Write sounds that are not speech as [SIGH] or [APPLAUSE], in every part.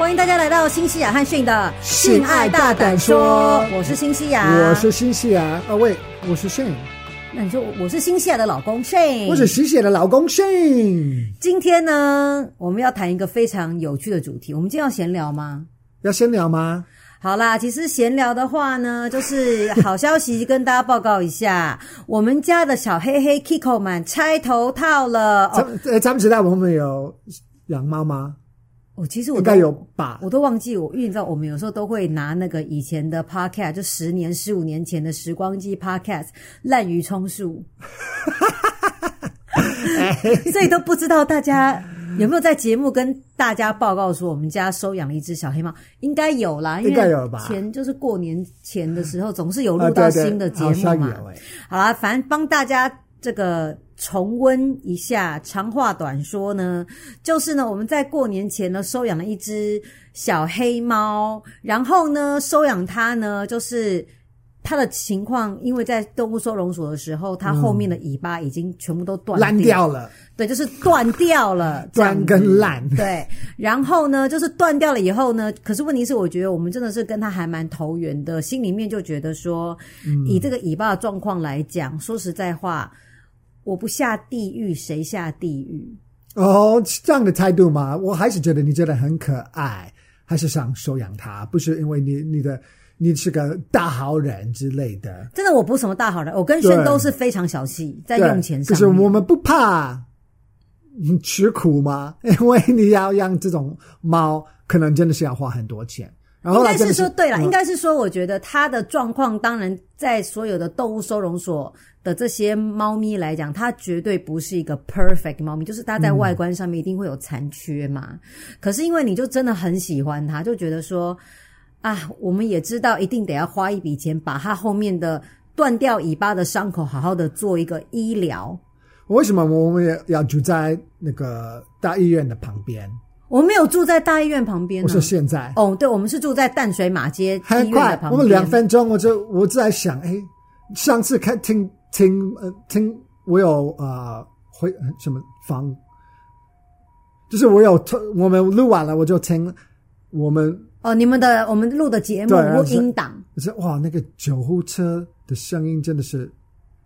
欢迎大家来到新西亚和逊的性爱大胆说，我是新西亚，我是新西亚，啊喂，我是逊。那你说我是新西亚的老公 Shane，，我是新西亚的老公 Shane。今天呢，我们要谈一个非常有趣的主题。我们今天要闲聊吗？要闲聊吗？好啦，其实闲聊的话呢，就是好消息跟大家报告一下，我们家的小黑黑 Kiko 满拆头套了。咱们咱们知道我们有养猫吗？我其实我应该有吧，我都忘记我，因为你知道，我们有时候都会拿那个以前的 podcast，就十年、十五年前的时光机 podcast，滥竽充数，[LAUGHS] 所以都不知道大家有没有在节目跟大家报告说，我们家收养了一只小黑猫，应该有啦，应该有吧？前就是过年前的时候，总是有录到新的节目嘛。好啦，反正帮大家这个。重温一下，长话短说呢，就是呢，我们在过年前呢收养了一只小黑猫，然后呢收养它呢，就是它的情况，因为在动物收容所的时候，它后面的尾巴已经全部都断掉、嗯、烂掉了，对，就是断掉了，[LAUGHS] 断跟烂，对，然后呢，就是断掉了以后呢，可是问题是，我觉得我们真的是跟它还蛮投缘的，心里面就觉得说，嗯、以这个尾巴的状况来讲，说实在话。我不下地狱，谁下地狱？哦，这样的态度吗？我还是觉得你觉得很可爱，还是想收养它，不是因为你你的你是个大好人之类的。真的，我不是什么大好人，我跟轩都是非常小气，在用钱上。可是我们不怕吃苦吗？[LAUGHS] 因为你要养这种猫，可能真的是要花很多钱。然后应该是说，对了，嗯、应该是说，我觉得它的状况，当然在所有的动物收容所。的这些猫咪来讲，它绝对不是一个 perfect 猫咪，就是它在外观上面一定会有残缺嘛。嗯、可是因为你就真的很喜欢它，就觉得说啊，我们也知道一定得要花一笔钱，把它后面的断掉尾巴的伤口好好的做一个医疗。为什么我们也要住在那个大医院的旁边？我们没有住在大医院旁边，我说现在哦，对，我们是住在淡水马街医院的旁边。我们两分钟，我就我就在想，哎，上次看听。听呃听，我有呃回什么房，就是我有我们录完了，我就听我们哦，你们的我们录的节目录音档，就是哇，那个救护车的声音真的是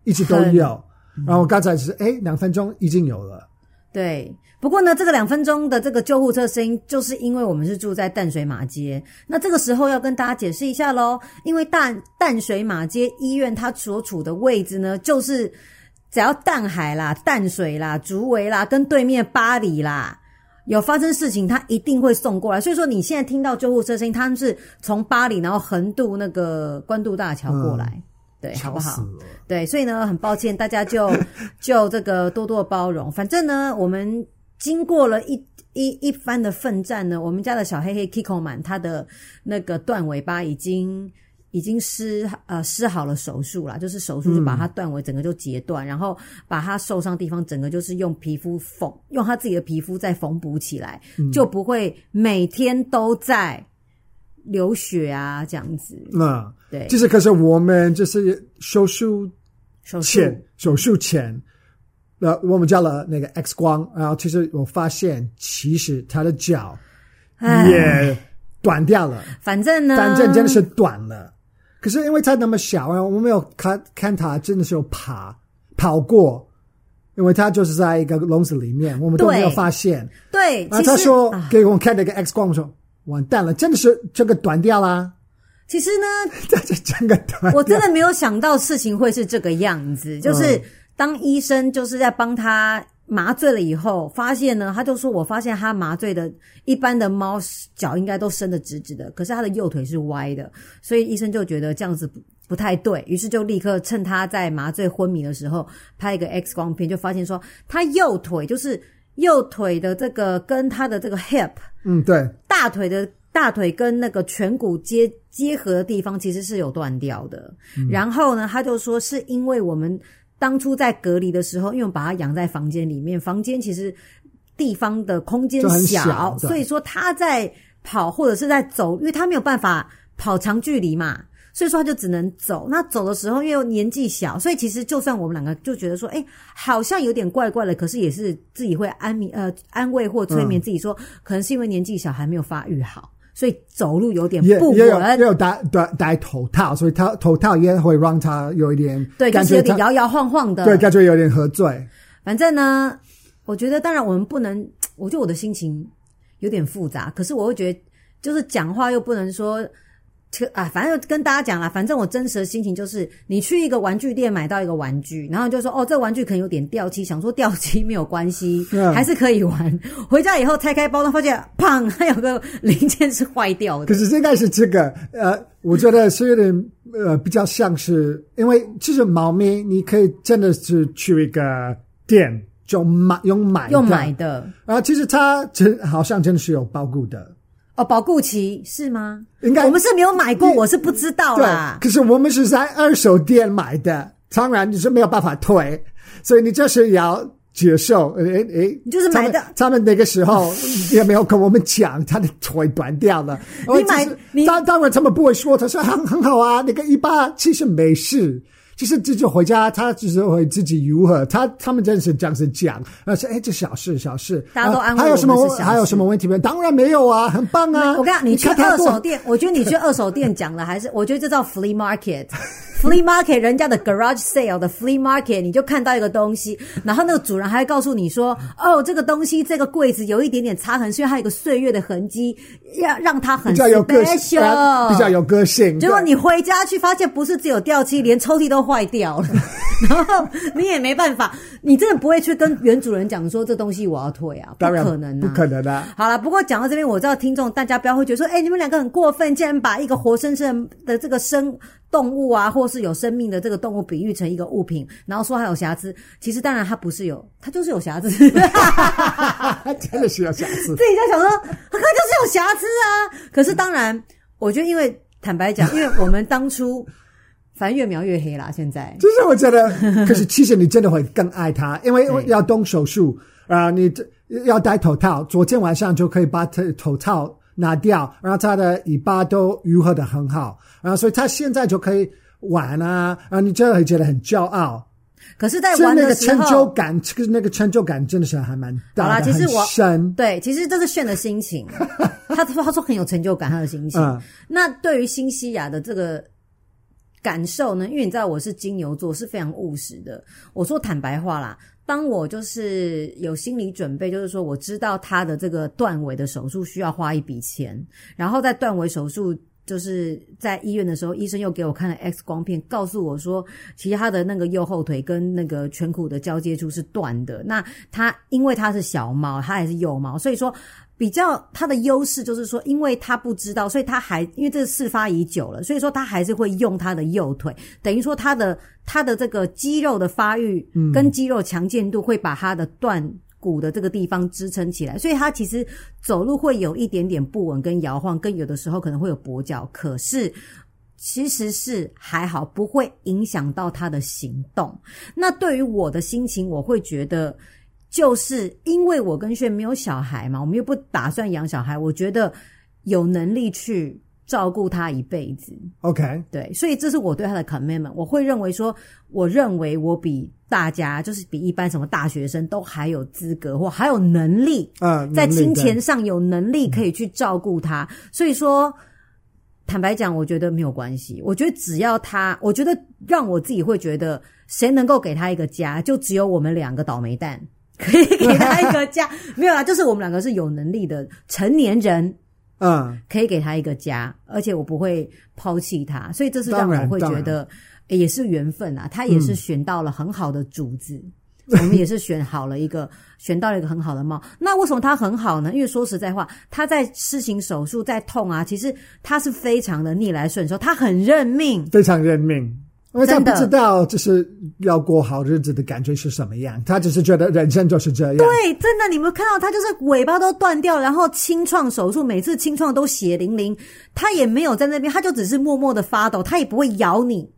一直都有，嗯、然后刚才是哎两分钟已经有了。对，不过呢，这个两分钟的这个救护车声音，就是因为我们是住在淡水马街。那这个时候要跟大家解释一下喽，因为淡淡水马街医院它所处的位置呢，就是只要淡海啦、淡水啦、竹围啦，跟对面八里啦有发生事情，它一定会送过来。所以说，你现在听到救护车声音，他们是从八里然后横渡那个关渡大桥过来。对，好不好？对，所以呢，很抱歉，大家就 [LAUGHS] 就这个多多包容。反正呢，我们经过了一一一番的奋战呢，我们家的小黑黑 Kiko 满，他的那个断尾巴已经已经施呃施好了手术啦，就是手术就把它断尾整个就截断，嗯、然后把它受伤地方整个就是用皮肤缝，用他自己的皮肤再缝补起来，嗯、就不会每天都在。流血啊，这样子。那对，就是可是我们就是手术前，手术前，那，我们叫了那个 X 光，然后其实我发现，其实他的脚也短掉了。反正呢，反正真的是短了。可是因为他那么小，然后我们没有看看他真的是有爬跑过，因为他就是在一个笼子里面，我们都没有发现。对，然后他说给我们看那个 X 光，我说。完蛋了，真的是这个断掉啦。其实呢，[LAUGHS] 这这整个短，我真的没有想到事情会是这个样子。就是当医生就是在帮他麻醉了以后，发现呢，他就说：“我发现他麻醉的一般的猫脚应该都伸得直直的，可是他的右腿是歪的，所以医生就觉得这样子不不太对，于是就立刻趁他在麻醉昏迷的时候拍一个 X 光片，就发现说他右腿就是。”右腿的这个跟他的这个 hip，嗯，对，大腿的大腿跟那个颧骨接结合的地方其实是有断掉的。嗯、然后呢，他就说是因为我们当初在隔离的时候，因为我把他养在房间里面，房间其实地方的空间小，小所以说他在跑或者是在走，因为他没有办法跑长距离嘛，所以说他就只能走。那走的时候，因为年纪小，所以其实就算我们两个就觉得说，哎，好像有点怪怪的，可是也是自己会安眠呃安慰或催眠自己说，嗯、可能是因为年纪小还没有发育好，所以走路有点不稳。也有也有戴戴戴头套，所以他头套也会让他有一点对，感觉有点摇摇晃晃的，对，感觉有点喝醉。反正呢，我觉得当然我们不能，我觉得我的心情有点复杂，可是我会觉得就是讲话又不能说。啊，反正跟大家讲啦，反正我真实的心情就是，你去一个玩具店买到一个玩具，然后就说哦，这玩具可能有点掉漆，想说掉漆没有关系，[LAUGHS] 嗯、还是可以玩。回家以后拆开包装，发现砰，还有个零件是坏掉的。可是应该是这个，呃，我觉得是有点呃比较像是，因为其实猫咪你可以真的是去一个店就买用买的用买的，然后其实它真好像真的是有包固的。哦，保固期是吗？应该我们是没有买过，我是不知道啦。可是我们是在二手店买的，当然你是没有办法退，所以你就是要接受。诶诶，你就是买的他。他们那个时候也没有跟我们讲，他的腿断掉了。你买，你当当然他们不会说，他说很很好啊，那个一八其实没事。其实这就回家，他就是会自己如何，他他们真是这样子讲，那是哎，这小事小事，大家都安慰啊。还有什么还有什么问题没？当然没有啊，很棒啊！我跟你讲，你去二手店，我觉得你去二手店讲了，还是我觉得这叫 flea market。Flea market，人家的 garage sale 的 flea market，你就看到一个东西，然后那个主人还会告诉你说：“哦，这个东西这个柜子有一点点擦痕，是因为它有个岁月的痕迹，要让它很 special，比较有个性，比较有个性。”结果你回家去发现，不是只有掉漆，连抽屉都坏掉了，[LAUGHS] 然后你也没办法，你真的不会去跟原主人讲说这东西我要退啊，不可能、啊，不可能的、啊。好了，不过讲到这边，我知道听众大家不要会觉得说：“哎，你们两个很过分，竟然把一个活生生的这个生。”动物啊，或是有生命的这个动物，比喻成一个物品，然后说它有瑕疵。其实当然它不是有，它就是有瑕疵。[LAUGHS] 真的是有瑕疵。自己在想说，它就是有瑕疵啊。可是当然，我觉得因为坦白讲，因为我们当初反正越描越黑啦。现在就是我觉得，[LAUGHS] 可是其实你真的会更爱它，因为要动手术啊，你要戴头套，昨天晚上就可以把头头套。拿掉，然后它的尾巴都愈合的很好，然后所以它现在就可以玩啊，然后你就会觉得很骄傲。可是，在玩的时候，那个成就感，这个那个成就感真的是还蛮大的。好啦，其实我深对，其实这是炫的心情。[LAUGHS] 他说他说很有成就感，他的心情。嗯、那对于新西亚的这个感受呢？因为你知道我是金牛座，是非常务实的。我说坦白话啦。当我就是有心理准备，就是说我知道他的这个断尾的手术需要花一笔钱，然后在断尾手术就是在医院的时候，医生又给我看了 X 光片，告诉我说，其他的那个右后腿跟那个颧骨的交接处是断的。那他因为他是小猫，他还是幼猫，所以说。比较他的优势就是说，因为他不知道，所以他还因为这个事发已久了，所以说他还是会用他的右腿，等于说他的他的这个肌肉的发育跟肌肉强健度会把他的断骨的这个地方支撑起来，所以他其实走路会有一点点不稳跟摇晃，跟有的时候可能会有跛脚，可是其实是还好，不会影响到他的行动。那对于我的心情，我会觉得。就是因为我跟炫没有小孩嘛，我们又不打算养小孩，我觉得有能力去照顾他一辈子。OK，对，所以这是我对他的 commitment。我会认为说，我认为我比大家，就是比一般什么大学生都还有资格或还有能力，啊，在金钱上有能力可以去照顾他。所以说，坦白讲，我觉得没有关系。我觉得只要他，我觉得让我自己会觉得，谁能够给他一个家，就只有我们两个倒霉蛋。可 [LAUGHS] 以给他一个家，没有啊，就是我们两个是有能力的成年人，嗯，可以给他一个家，而且我不会抛弃他，所以这是让我会觉得也是缘分啊。他也是选到了很好的主子，嗯、[LAUGHS] 我们也是选好了一个，选到了一个很好的猫。那为什么他很好呢？因为说实在话，他在施行手术在痛啊，其实他是非常的逆来顺受，他很认命，非常认命。因为他不知道，就是要过好日子的感觉是什么样。他只是觉得人生就是这样。对，真的，你们看到他就是尾巴都断掉，然后清创手术，每次清创都血淋淋，他也没有在那边，他就只是默默的发抖，他也不会咬你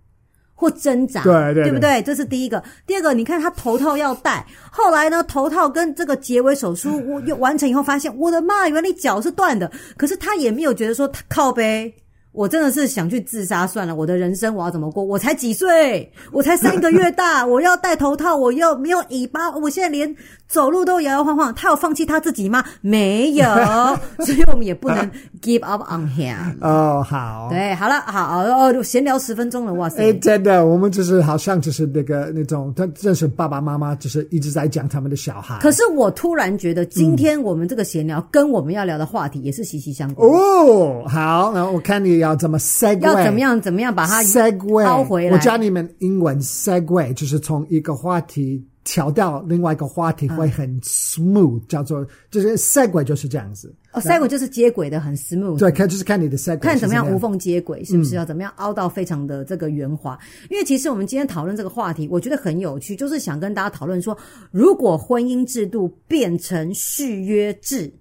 或挣扎，对对对，对不对？这是第一个。第二个，你看他头套要戴，后来呢，头套跟这个结尾手术我完成以后，发现我的妈，原来你脚是断的，可是他也没有觉得说他靠背。我真的是想去自杀算了，我的人生我要怎么过？我才几岁？我才三个月大，我要戴头套，我要没有尾巴，我现在连走路都摇摇晃晃。他有放弃他自己吗？没有，[LAUGHS] 所以我们也不能 give up on him。哦，好，对，好了，好哦，闲聊十分钟了，哇塞！哎，真的，我们就是好像就是那个那种，他认识爸爸妈妈，就是一直在讲他们的小孩。可是我突然觉得，今天我们这个闲聊跟我们要聊的话题也是息息相关。哦，好，然后我看你。要怎么 segue？要怎么样？怎么样把它 segue 回来？我教你们英文 segue，就是从一个话题跳到另外一个话题，会很 smooth，、嗯、叫做就是 segue 就是这样子。哦，segue 就是接轨的很 smooth。对，看就是看你的 segue，看怎么样无缝接轨，是不是要怎么样凹到非常的这个圆滑？嗯、因为其实我们今天讨论这个话题，我觉得很有趣，就是想跟大家讨论说，如果婚姻制度变成续约制。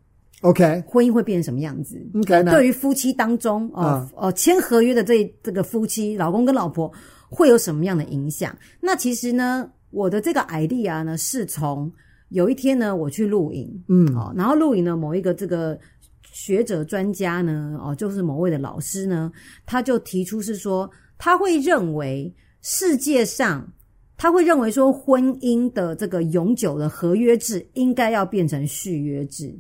OK，婚姻会变成什么样子？OK，对于夫妻当中，哦哦，签合约的这这个夫妻，老公跟老婆会有什么样的影响？那其实呢，我的这个 idea 呢，是从有一天呢，我去露营，嗯，哦，然后露营呢，某一个这个学者专家呢，哦，就是某位的老师呢，他就提出是说，他会认为世界上，他会认为说，婚姻的这个永久的合约制应该要变成续约制。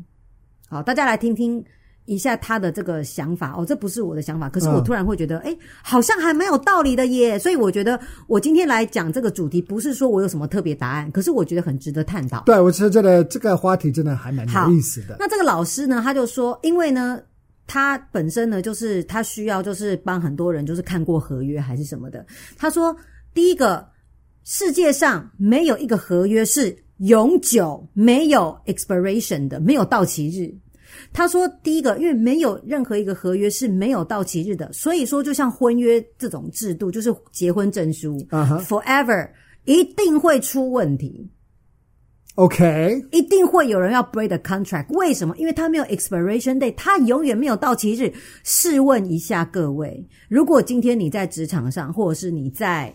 好，大家来听听一下他的这个想法哦。这不是我的想法，可是我突然会觉得，哎、嗯，好像还蛮有道理的耶。所以我觉得，我今天来讲这个主题，不是说我有什么特别答案，可是我觉得很值得探讨。对，我是觉得这个话题真的还蛮有意思的。那这个老师呢，他就说，因为呢，他本身呢，就是他需要就是帮很多人就是看过合约还是什么的。他说，第一个，世界上没有一个合约是。永久没有 expiration 的，没有到期日。他说，第一个，因为没有任何一个合约是没有到期日的，所以说，就像婚约这种制度，就是结婚证书，uh huh.，forever 一定会出问题。OK，一定会有人要 break the contract。为什么？因为他没有 expiration day，他永远没有到期日。试问一下各位，如果今天你在职场上，或者是你在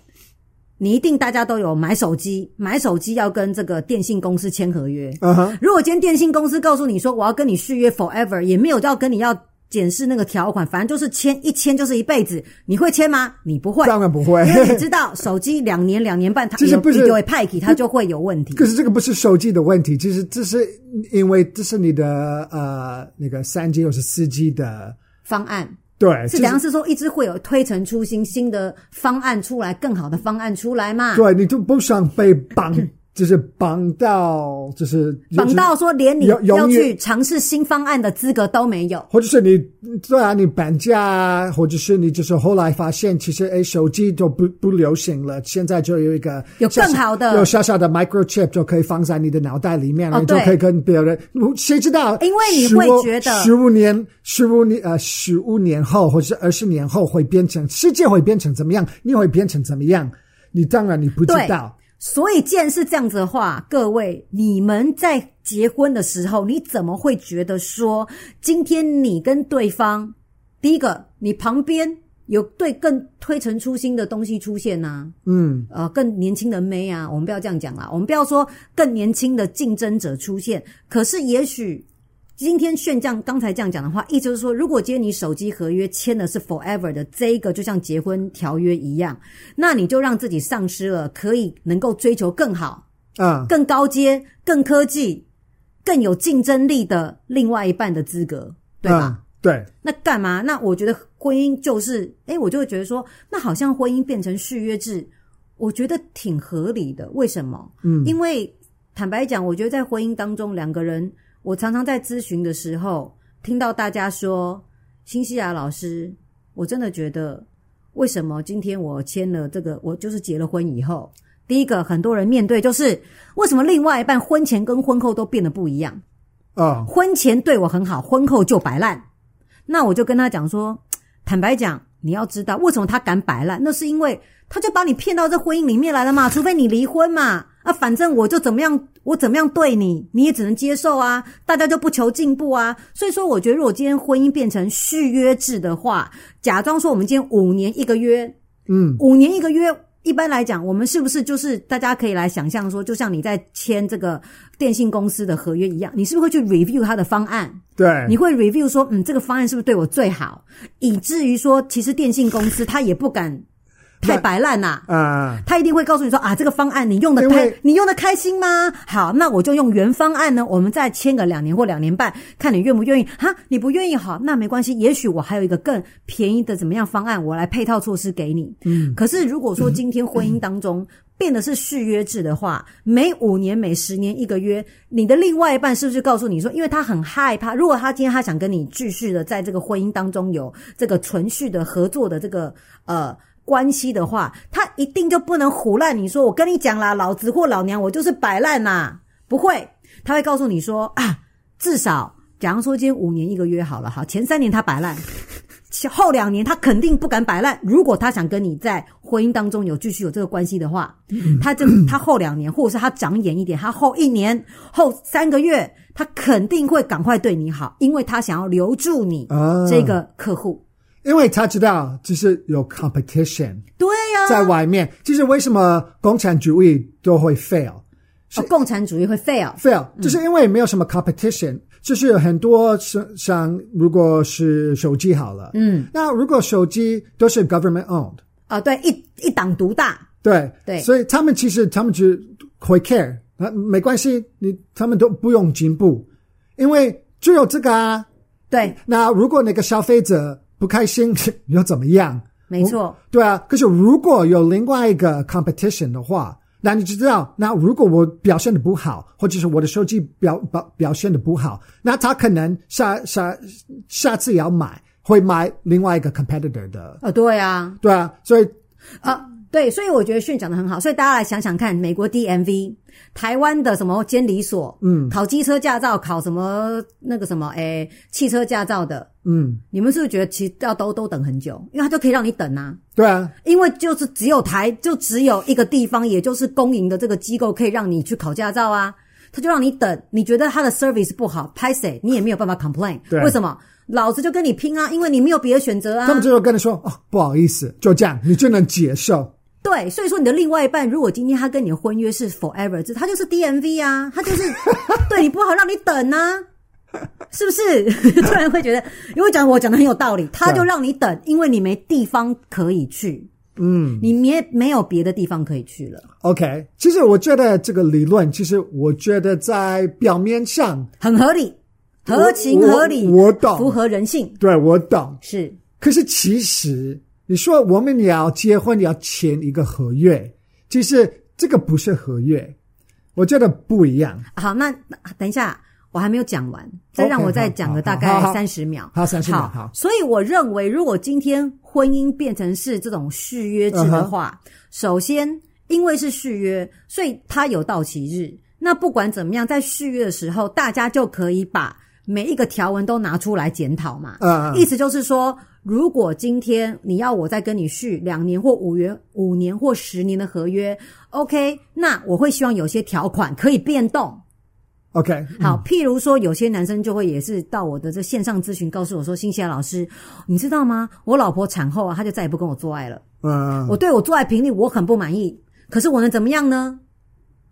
你一定大家都有买手机，买手机要跟这个电信公司签合约。uh-huh. 如果今天电信公司告诉你说我要跟你续约 forever，也没有要跟你要检视那个条款，反正就是签一签就是一辈子，你会签吗？你不会，当然不会，因为你知道 [LAUGHS] 手机两年两年半它有不就会派给它就会有问题。可是这个不是手机的问题，其实这是因为这是你的呃那个三 G 或是四 G 的方案。对，是怎样是说一直会有推陈出新，新的方案出来，更好的方案出来嘛？对，你就不想被绑。就是绑到，就是绑到说连你要去尝试新方案的资格都没有，或者是你对啊，你搬家，或者是你就是后来发现其实诶手机都不不流行了，现在就有一个有更好的有小小的 microchip 就可以放在你的脑袋里面了，哦、你就可以跟别人，谁知道？因为你会觉得十五年、十五年呃十五年后或者是二十年后会变成世界会变成怎么样？你会变成怎么样？你当然你不知道。所以，既然是这样子的话，各位，你们在结婚的时候，你怎么会觉得说，今天你跟对方，第一个，你旁边有对更推陈出新的东西出现呢、啊？嗯，呃，更年轻的妹啊，我们不要这样讲啦，我们不要说更年轻的竞争者出现，可是也许。今天炫将刚才这样讲的话，意思就是说，如果今天你手机合约签的是 forever 的这一个，就像结婚条约一样，那你就让自己丧失了可以能够追求更好、啊、更高阶、更科技、更有竞争力的另外一半的资格，对吧？啊、对。那干嘛？那我觉得婚姻就是，诶，我就会觉得说，那好像婚姻变成续约制，我觉得挺合理的。为什么？嗯，因为坦白讲，我觉得在婚姻当中，两个人。我常常在咨询的时候听到大家说：“新西亚老师，我真的觉得，为什么今天我签了这个，我就是结了婚以后，第一个很多人面对就是为什么另外一半婚前跟婚后都变得不一样啊？婚前对我很好，婚后就摆烂。那我就跟他讲说，坦白讲，你要知道为什么他敢摆烂，那是因为他就把你骗到这婚姻里面来了嘛，除非你离婚嘛。”啊，反正我就怎么样，我怎么样对你，你也只能接受啊。大家就不求进步啊。所以说，我觉得如果今天婚姻变成续约制的话，假装说我们今天五年一个约，嗯，五年一个约，一般来讲，我们是不是就是大家可以来想象说，就像你在签这个电信公司的合约一样，你是不是会去 review 他的方案？对，你会 review 说，嗯，这个方案是不是对我最好？以至于说，其实电信公司他也不敢。太摆烂啦！啊，他一定会告诉你说啊，这个方案你用的开，你用的开心吗？好，那我就用原方案呢。我们再签个两年或两年半，看你愿不愿意。哈，你不愿意，好，那没关系。也许我还有一个更便宜的怎么样方案，我来配套措施给你。嗯。可是如果说今天婚姻当中变的是续约制的话，每五年、每十年一个约，你的另外一半是不是告诉你说，因为他很害怕，如果他今天他想跟你继续的在这个婚姻当中有这个存续的合作的这个呃。关系的话，他一定就不能胡烂你说，我跟你讲啦，老子或老娘我就是摆烂呐，不会，他会告诉你说啊，至少假如说今天五年一个月好了，好，前三年他摆烂，后两年他肯定不敢摆烂。如果他想跟你在婚姻当中有继续有这个关系的话，他就他后两年，或者是他长眼一点，他后一年后三个月，他肯定会赶快对你好，因为他想要留住你这个客户。因为他知道，就是有 competition，对呀、啊，在外面，就是为什么共产主义都会 fail？是、哦、共产主义会 fail，fail，、嗯、就是因为没有什么 competition，就是有很多像像如果是手机好了，嗯，那如果手机都是 government owned，啊、哦，对，一一党独大，对对，所以他们其实他们就会 care，啊，没关系，你他们都不用进步，因为只有这个啊，对，那如果那个消费者。不开心 [LAUGHS] 又怎么样？没错，对啊。可是如果有另外一个 competition 的话，那你就知道，那如果我表现的不好，或者是我的手机表表表现的不好，那他可能下下下次也要买，会买另外一个 competitor 的。啊、哦，对啊，对啊，所以啊。对，所以我觉得训讲的很好，所以大家来想想看，美国 DMV、台湾的什么监理所，嗯，考机车驾照、考什么那个什么，诶，汽车驾照的，嗯，你们是不是觉得其实要都都等很久？因为他就可以让你等啊。对啊，因为就是只有台，就只有一个地方，也就是公营的这个机构可以让你去考驾照啊，他就让你等。你觉得他的 service 不好，拍谁你也没有办法 complain。对，为什么？老子就跟你拼啊，因为你没有别的选择啊。他们就跟你说，哦，不好意思，就这样，你就能接受。对，所以说你的另外一半，如果今天他跟你的婚约是 forever，这他就是 DMV 啊，他就是 [LAUGHS] 对你不好，让你等啊，是不是？[LAUGHS] 突然会觉得，因为讲我讲的很有道理，他就让你等，因为你没地方可以去，嗯，你没没有别的地方可以去了。OK，其实我觉得这个理论，其实我觉得在表面上很合理，合情合理，我，我懂，符合人性。对，我懂，是，可是其实。你说我们也要结婚，要签一个合约，其实这个不是合约，我觉得不一样。好，那等一下，我还没有讲完，再让我再讲个大概三十秒。好，三十秒。好，所以我认为，如果今天婚姻变成是这种续约制的话，uh. 首先因为是续约，所以它有到期日。那不管怎么样，在续约的时候，大家就可以把每一个条文都拿出来检讨嘛。嗯、uh 意思就是说。如果今天你要我再跟你续两年或五元五年或十年的合约，OK，那我会希望有些条款可以变动。OK，好，譬如说有些男生就会也是到我的这线上咨询，告诉我说：“新西亚老师，你知道吗？我老婆产后啊，她就再也不跟我做爱了。嗯，我对我做爱频率我很不满意，可是我能怎么样呢？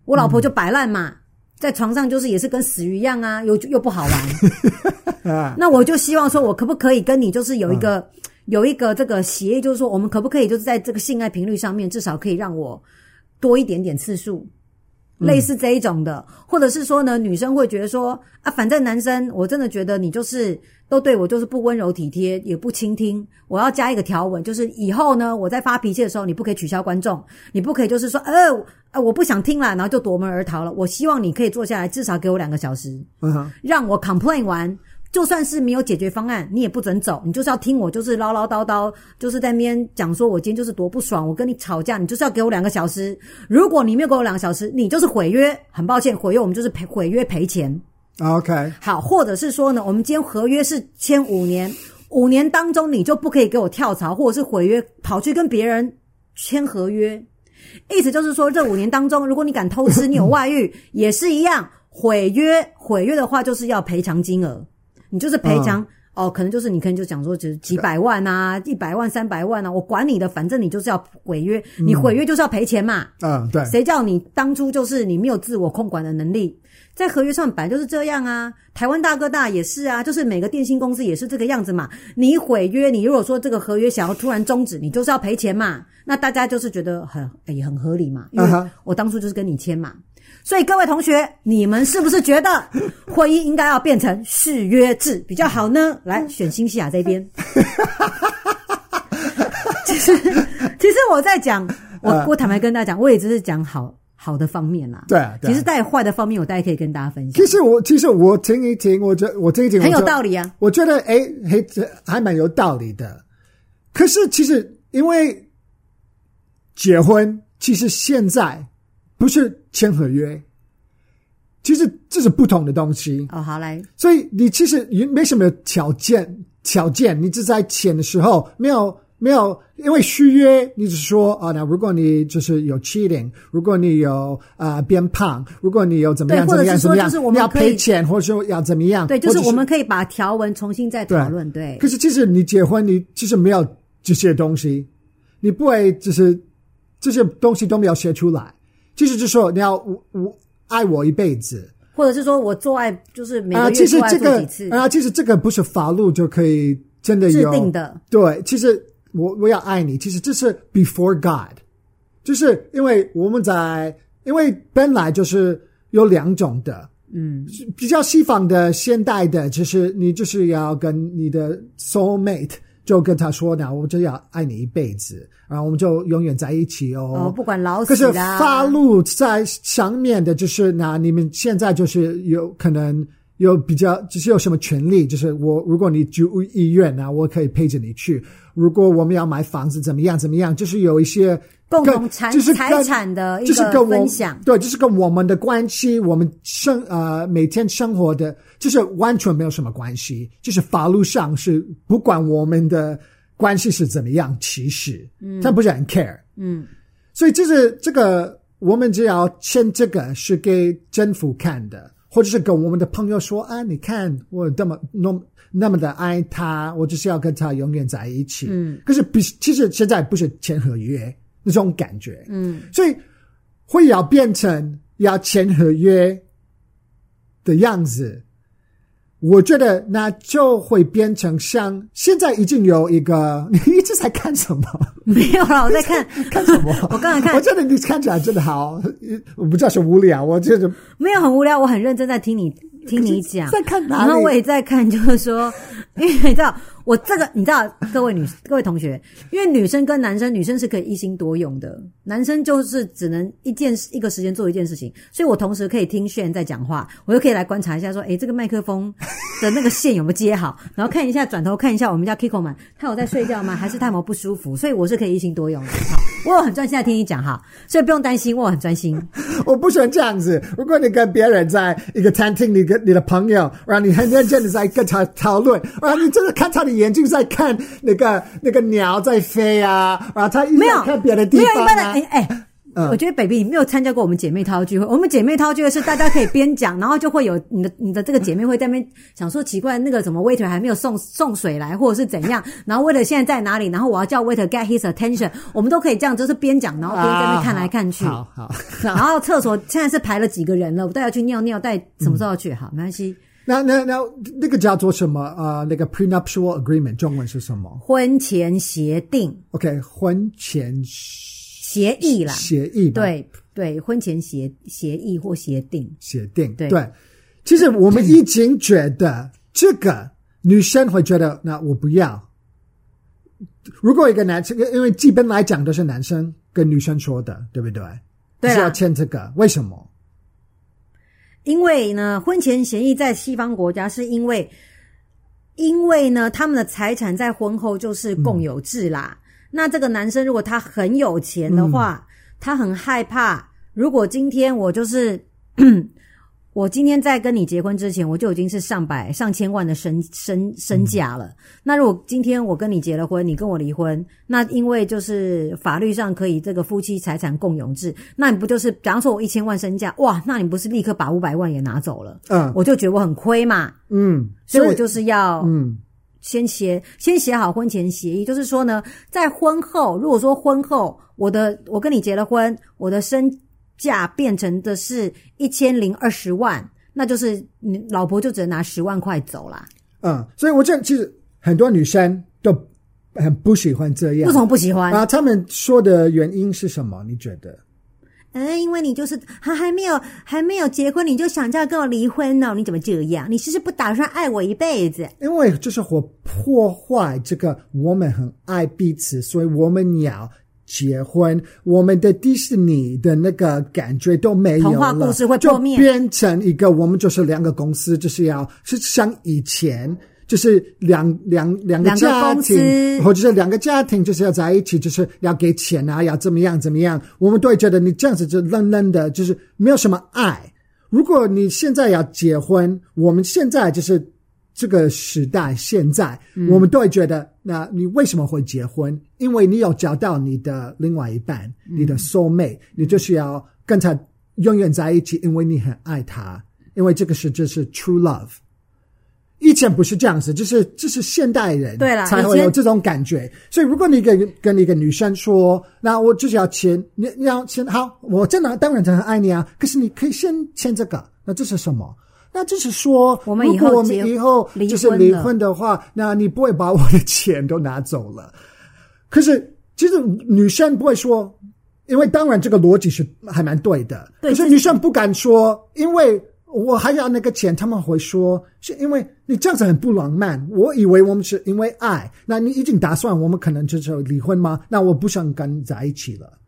我老婆就摆烂嘛。”在床上就是也是跟死鱼一样啊，又又不好玩。[LAUGHS] 那我就希望说，我可不可以跟你就是有一个、嗯、有一个这个协议，就是说我们可不可以就是在这个性爱频率上面，至少可以让我多一点点次数。类似这一种的，或者是说呢，女生会觉得说啊，反正男生我真的觉得你就是都对我就是不温柔体贴，也不倾听。我要加一个条文，就是以后呢，我在发脾气的时候，你不可以取消观众，你不可以就是说，呃，呃，我不想听了，然后就夺门而逃了。我希望你可以坐下来，至少给我两个小时，嗯，让我 complain 完。就算是没有解决方案，你也不准走，你就是要听我，就是唠唠叨叨，就是在那边讲说，我今天就是多不爽，我跟你吵架，你就是要给我两个小时。如果你没有给我两个小时，你就是毁约。很抱歉，毁约我们就是赔毁约赔钱。OK，好，或者是说呢，我们今天合约是签五年，五年当中你就不可以给我跳槽，或者是毁约跑去跟别人签合约。意思就是说，这五年当中，如果你敢偷吃，你有外遇，也是一样毁约。毁约的话，就是要赔偿金额。你就是赔偿、嗯、哦，可能就是你可能就讲说，只几百万啊，一百万、三百万啊，我管你的，反正你就是要违约，你毁约就是要赔钱嘛。嗯，对。谁叫你当初就是你没有自我控管的能力，在合约上本来就是这样啊。台湾大哥大也是啊，就是每个电信公司也是这个样子嘛。你毁约，你如果说这个合约想要突然终止，你就是要赔钱嘛。那大家就是觉得很也很合理嘛，因为我当初就是跟你签嘛。所以各位同学，你们是不是觉得婚姻应该要变成誓约制比较好呢？来选新西亚这边。[LAUGHS] 其实，其实我在讲，我我坦白跟大家讲，我也只是讲好好的方面啦。对啊，对啊，其实带坏的方面，我大概可以跟大家分享。其实我其实我听一听，我觉得我听一听很有道理啊。我觉得哎，嘿，这还蛮有道理的。可是其实因为结婚，其实现在。不是签合约，其实这是不同的东西。哦，好来，所以你其实也没什么条件，条件你只在签的时候没有没有，因为续约，你只说啊，那如果你就是有 cheating，如果你有啊、呃、变胖，如果你有怎么样怎么样怎么样，就是我们要赔钱，或者说要怎么样？对，就是我们可以把条文重新再讨论。对，对，可是其实你结婚，你其实没有这些东西，你不会就是这些东西都没有写出来。其实就是说你要我我爱我一辈子，或者是说我做爱就是每个月做爱做几次啊？其实这个不是法律就可以真的有制定的。对，其实我我要爱你，其实这是 before God，就是因为我们在因为本来就是有两种的，嗯，比较西方的现代的，就是你就是要跟你的 soul mate。就跟他说呢，我就要爱你一辈子，然后我们就永远在一起哦。哦，不管老死。可是发怒在上面的，就是那你们现在就是有可能有比较，就是有什么权利？就是我，如果你住医院呢，我可以陪着你去。如果我们要买房子，怎么样？怎么样？就是有一些。共同财财产的一个分享，对，就是跟我们的关系，我们生呃每天生活的，就是完全没有什么关系，就是法律上是不管我们的关系是怎么样，其实嗯，他不是很 care，嗯，所以就是这个，我们只要签这个是给政府看的，或者是跟我们的朋友说啊，你看我这么那么那么的爱他，我就是要跟他永远在一起，嗯，可是比其实现在不是签合约。那种感觉，嗯，所以会要变成要签合约的样子，我觉得那就会变成像现在已经有一个，[LAUGHS] 你一直在看什么？没有啦，我在看 [LAUGHS] 看什么？[LAUGHS] 我刚才看，我觉得你看起来真的好，我不知道是无聊，我觉得没有很无聊，我很认真在听你听你讲，在看哪里？然后我也在看，就是说，因为你知道。我这个你知道，各位女 [LAUGHS] 各位同学，因为女生跟男生，女生是可以一心多用的，男生就是只能一件一个时间做一件事情，所以我同时可以听炫在讲话，我又可以来观察一下，说，诶这个麦克风的那个线有没有接好，然后看一下，转头看一下我们家 Kiko 们，他有在睡觉吗？还是他有没有不舒服？所以我是可以一心多用的。好，我有很专心在听你讲哈，所以不用担心，我很专心。[LAUGHS] 我不喜欢这样子。如果你跟别人在一个餐厅，你跟你的朋友，然后你很认真的在跟他讨论，然后你真的看他的眼睛在看。那个那个鸟在飞啊，然后他一直在看别的地方、啊、没有，没有一般的哎哎，嗯、我觉得 baby 你没有参加过我们姐妹淘聚会。我们姐妹淘聚会是大家可以边讲，然后就会有你的你的这个姐妹会在那边想说奇怪，那个什么 waiter 还没有送送水来，或者是怎样，然后 waiter 现在在哪里？然后我要叫 waiter get his attention，我们都可以这样，就是边讲，然后边在那边看来看去。好好。然后厕所现在是排了几个人了，我带要去尿尿，带什么时候要去？好，没关系。那那那那个叫做什么啊、呃？那个 prenuptial agreement 中文是什么？婚前协定。OK，婚前协议啦，协议。对对，婚前协协议或协定。协定。对对。其实我们已经觉得这个女生会觉得，那我不要。如果一个男生，因为基本来讲都是男生跟女生说的，对不对？对啦。是要签这个，为什么？因为呢，婚前协议在西方国家是因为，因为呢，他们的财产在婚后就是共有制啦。嗯、那这个男生如果他很有钱的话，嗯、他很害怕，如果今天我就是。[CLEARS THROAT] 我今天在跟你结婚之前，我就已经是上百上千万的身身身价了。嗯、那如果今天我跟你结了婚，你跟我离婚，那因为就是法律上可以这个夫妻财产共有制，那你不就是，假如说我一千万身价，哇，那你不是立刻把五百万也拿走了？嗯，我就觉得我很亏嘛。嗯，所以我就是要嗯先写先写好婚前协议，就是说呢，在婚后，如果说婚后我的我跟你结了婚，我的身价变成的是一千零二十万，那就是你老婆就只能拿十万块走啦。嗯，所以我这其实很多女生都很不喜欢这样。为什么不喜欢？啊，他们说的原因是什么？你觉得？嗯，因为你就是还还没有还没有结婚，你就想着要跟我离婚呢？你怎么这样？你是不是不打算爱我一辈子？因为就是我破坏这个我们很爱彼此，所以我们要结婚。我们的迪士尼的那个感觉都没有了，童话故事会破灭，就变成一个我们就是两个公司，就是要是像以前。就是两两两个家庭，或者是两个家庭，就是要在一起，就是要给钱啊，要怎么样怎么样。我们都会觉得你这样子就愣愣的，就是没有什么爱。如果你现在要结婚，我们现在就是这个时代，现在、嗯、我们都会觉得，那你为什么会结婚？因为你有找到你的另外一半，嗯、你的 soul mate，你就是要跟他永远在一起，因为你很爱他，因为这个是就是 true love。以前不是这样子，就是就是现代人对了才会有这种感觉。所以，如果你跟跟一个女生说，那我就是要签，你你要签好，我真的当然真的很爱你啊。可是你可以先签这个，那这是什么？那就是说，我们如果我们以后就是离婚的话，那你不会把我的钱都拿走了。可是其实女生不会说，因为当然这个逻辑是还蛮对的。对，可是女生不敢说，因为。我还要那个钱，他们会说是因为你这样子很不浪漫。我以为我们是因为爱，那你已经打算我们可能就是离婚吗？那我不想跟你在一起了，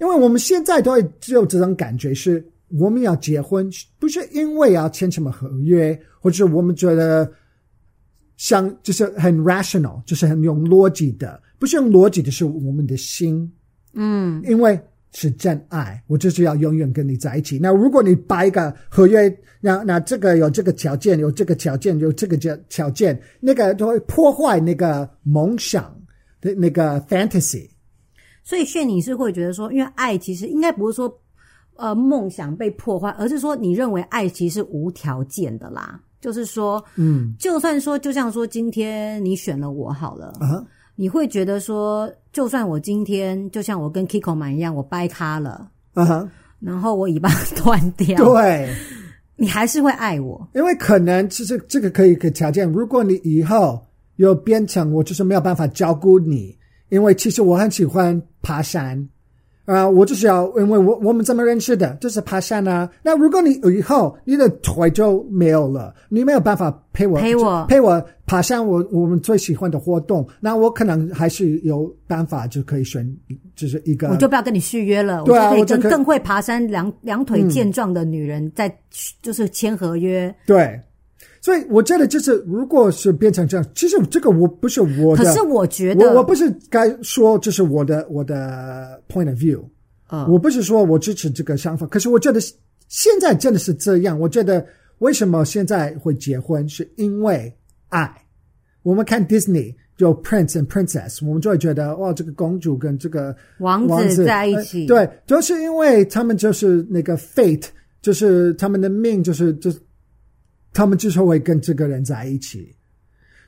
因为我们现在都只有这种感觉，是我们要结婚，不是因为要签什么合约，或者我们觉得像就是很 rational，就是很用逻辑的，不是用逻辑的是我们的心，嗯，因为。是真爱，我就是要永远跟你在一起。那如果你把一个合约，那那这个有这个条件，有这个条件，有这个条条件，那个都会破坏那个梦想的那个 fantasy。所以，炫你是会觉得说，因为爱其实应该不是说，呃，梦想被破坏，而是说你认为爱其实是无条件的啦。就是说，嗯，就算说，就像说，今天你选了我好了。Uh-huh. 你会觉得说，就算我今天就像我跟 Kiko 满一样，我掰咖了，嗯哼，然后我尾巴 [LAUGHS] 断掉，对，[LAUGHS] 你还是会爱我，因为可能其实这个可以可条件，如果你以后有变成我就是没有办法照顾你，因为其实我很喜欢爬山。啊、uh，我就是要，因为我我们怎么认识的？就是爬山啊。那如果你以后你的腿就没有了，你没有办法陪我陪我陪我爬山，我我们最喜欢的活动，那我可能还是有办法就可以选，就是一个。我就不要跟你续约了，对啊，我就可以跟更会爬山、两两腿健壮的女人在就是签合约。对。所以我觉得就是，如果是变成这样，其实这个我不是我的。可是我觉得，我我不是该说这是我的我的 point of view。啊，我不是说我支持这个想法，可是我觉得现在真的是这样。我觉得为什么现在会结婚，是因为爱。我们看 Disney 就 Prince and Princess，我们就会觉得哇，这个公主跟这个王子，王子在一起，对，就是因为他们就是那个 fate，就是他们的命，就是就是。他们就是会跟这个人在一起，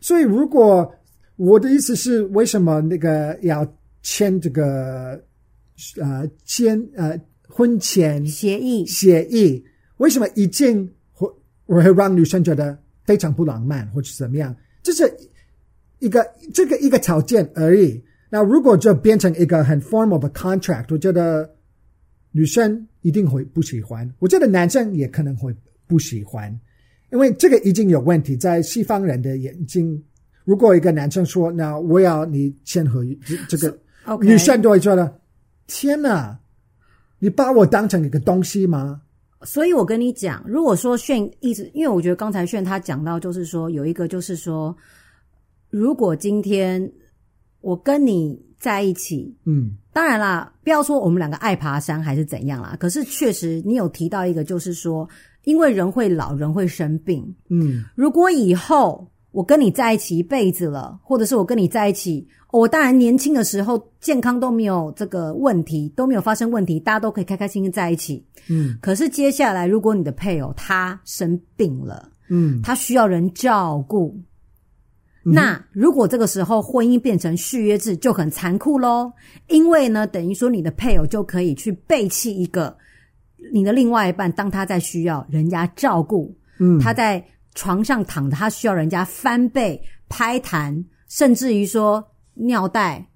所以如果我的意思是，为什么那个要签这个呃签呃婚前协议协议？为什么已经会会让女生觉得非常不浪漫，或者怎么样？这是一个这个一个条件而已。那如果就变成一个很 formal 的 contract，我觉得女生一定会不喜欢，我觉得男生也可能会不喜欢。因为这个已经有问题，在西方人的眼睛，如果一个男生说：“那我要你签合约，这个.女生都会觉得：天哪，你把我当成一个东西吗？”所以我跟你讲，如果说炫一直，因为我觉得刚才炫他讲到，就是说有一个，就是说，如果今天我跟你在一起，嗯，当然啦，不要说我们两个爱爬山还是怎样啦，可是确实你有提到一个，就是说。因为人会老，人会生病。嗯，如果以后我跟你在一起一辈子了，或者是我跟你在一起，我当然年轻的时候健康都没有这个问题，都没有发生问题，大家都可以开开心心在一起。嗯，可是接下来，如果你的配偶他生病了，嗯，他需要人照顾，那如果这个时候婚姻变成续约制，就很残酷喽。因为呢，等于说你的配偶就可以去背弃一个你的另外一半，当他在需要人家照顾，嗯，他在床上躺着，他需要人家翻倍、拍弹，甚至于说尿袋，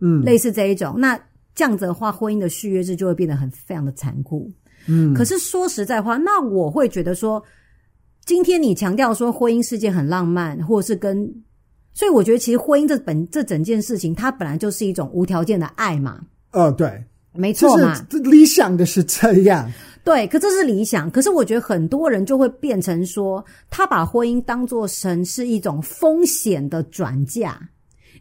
嗯，类似这一种。那这样子的话，婚姻的续约制就会变得很非常的残酷。嗯，可是说实在话，那我会觉得说。今天你强调说婚姻是件很浪漫，或者是跟，所以我觉得其实婚姻这本这整件事情，它本来就是一种无条件的爱嘛。哦，对，没错嘛。这理想的是这样，对，可这是理想。可是我觉得很多人就会变成说，他把婚姻当作成是一种风险的转嫁，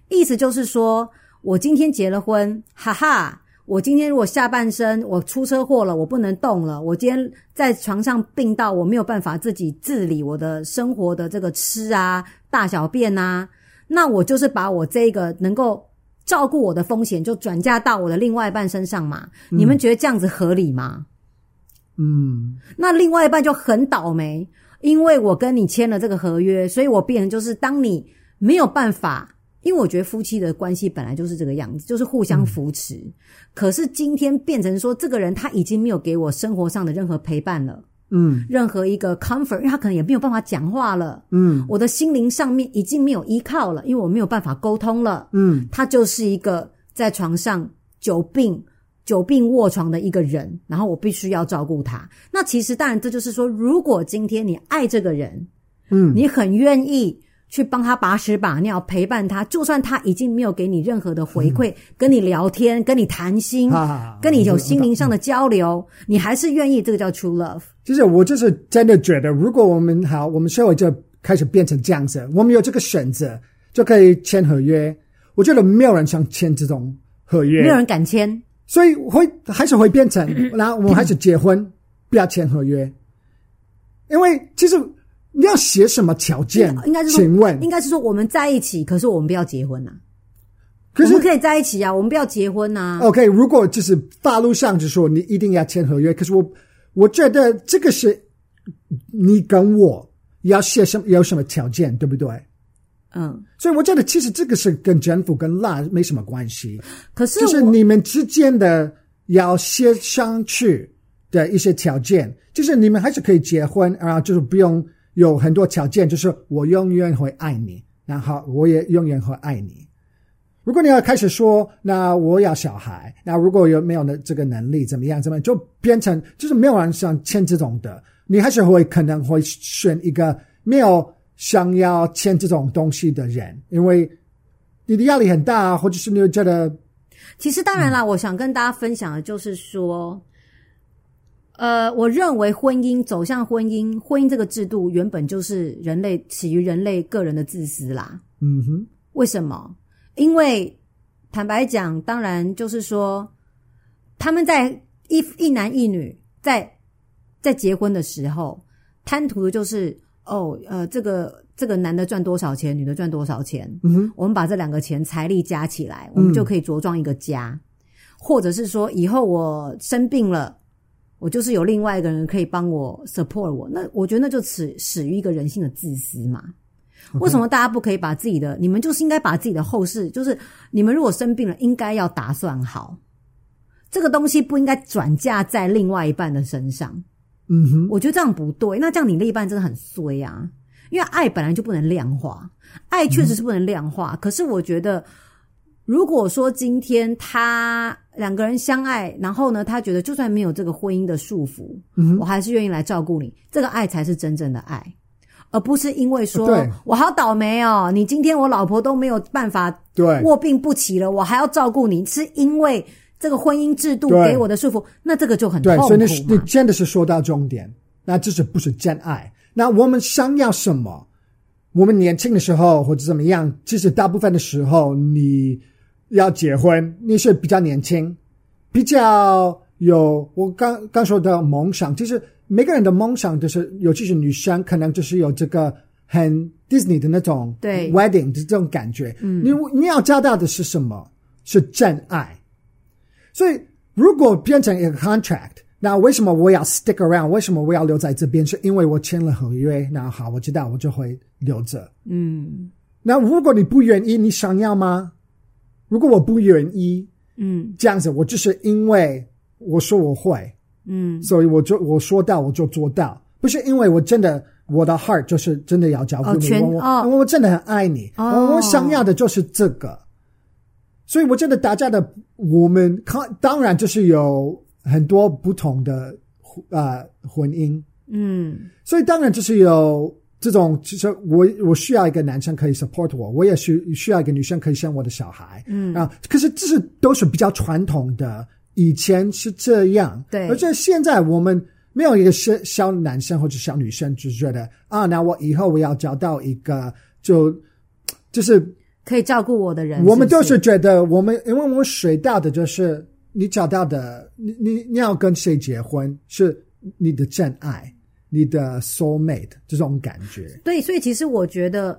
意思就是说我今天结了婚，哈哈。我今天如果下半身我出车祸了，我不能动了。我今天在床上病到我没有办法自己自理我的生活的这个吃啊、大小便啊，那我就是把我这个能够照顾我的风险就转嫁到我的另外一半身上嘛。嗯。你们觉得这样子合理吗？嗯，那另外一半就很倒霉，因为我跟你签了这个合约，所以我变成就是当你没有办法。因为我觉得夫妻的关系本来就是这个样子，就是互相扶持。嗯、可是今天变成说，这个人他已经没有给我生活上的任何陪伴了，嗯，任何一个 comfort，因为他可能也没有办法讲话了，嗯，我的心灵上面已经没有依靠了，因为我没有办法沟通了，嗯，他就是一个在床上久病、久病卧床的一个人，然后我必须要照顾他。那其实当然，这就是说，如果今天你爱这个人，嗯，你很愿意。去帮他把屎把尿，陪伴他，就算他已经没有给你任何的回馈，嗯、跟你聊天，跟你谈心，啊、跟你有心灵上的交流，嗯、你还是愿意，这个叫 true love。其实我就是真的觉得，如果我们好，我们社会就开始变成这样子，我们有这个选择，就可以签合约。我觉得没有人想签这种合约，没有人敢签，所以会还是会变成，然后我们还是结婚，不要签合约，因为其实。你要写什么条件？应该是说，请问，应该是说我们在一起，可是我们不要结婚呐、啊。可是我们可以在一起啊，我们不要结婚呐、啊。OK，如果就是法律上就说你一定要签合约，可是我我觉得这个是你跟我要写什么有什么条件，对不对？嗯，所以我觉得其实这个是跟政府跟 law 没什么关系。可是就是你们之间的要写上去的一些条件，就是你们还是可以结婚，然后就是不用。有很多条件，就是我永远会爱你，然后我也永远会爱你。如果你要开始说，那我要小孩，那如果有没有呢这个能力，怎么样？怎么样就变成就是没有人想签这种的，你还是会可能会选一个没有想要签这种东西的人，因为你的压力很大，或者是你会觉得，其实当然啦，嗯，我想跟大家分享的就是说。呃，我认为婚姻走向婚姻，婚姻这个制度原本就是人类起于人类个人的自私啦。嗯哼，为什么？因为坦白讲，当然就是说，他们在一一男一女在在结婚的时候，贪图的就是哦，呃，这个这个男的赚多少钱，女的赚多少钱。嗯，我们把这两个钱财力加起来，我们就可以茁壮一个家，嗯，或者是说，以后我生病了。我就是有另外一个人可以帮我 support 我，那我觉得那就始始于一个人性的自私嘛。[LAUGHS] 为什么大家不可以把自己的，你们就是应该把自己的后事，就是你们如果生病了，应该要打算好，这个东西不应该转嫁在另外一半的身上。嗯哼，我觉得这样不对，那这样你另一半真的很衰啊，因为爱本来就不能量化，爱确实是不能量化，嗯、可是我觉得。如果说今天他两个人相爱，然后呢，他觉得就算没有这个婚姻的束缚，嗯，我还是愿意来照顾你，这个爱才是真正的爱，而不是因为说我好倒霉哦，你今天我老婆都没有办法对卧病不起了，我还要照顾你，是因为这个婚姻制度给我的束缚，那这个就很痛苦。对，所以你你真的是说到重点，那这是不是真爱？那我们想要什么？我们年轻的时候或者怎么样，其实大部分的时候你。要结婚，你是比较年轻，比较有我刚刚说的梦想。其实每个人的梦想就是，尤其是女生，可能就是有这个很 Disney 的那种对 wedding 的这种感觉。嗯，你你要交到的是什么？是真爱。所以如果变成一个 contract，那为什么我要 stick around？为什么我要留在这边？是因为我签了合约。那好，我知道我就会留着。嗯。那如果你不愿意，你想要吗？如果我不愿意，嗯，这样子，我就是因为我说我会，嗯，所以我就我说到我就做到，不是因为我真的我的 heart 就是真的要照顾你，我、哦、我真的很爱你，哦、我我想要的就是这个，所以我觉得大家的我们看当然就是有很多不同的呃婚姻，嗯，所以当然就是有。这种其实我我需要一个男生可以 support 我，我也需需要一个女生可以生我的小孩，嗯。啊，可是这是都是比较传统的，以前是这样，对，而且现在我们没有一个小小男生或者小女生就觉得啊，那我以后我要找到一个就就是可以照顾我的人，我们都是觉得我们因为我们学到的就是你找到的，你你你要跟谁结婚是你的真爱。你的 soul mate 这种感觉，对，所以其实我觉得，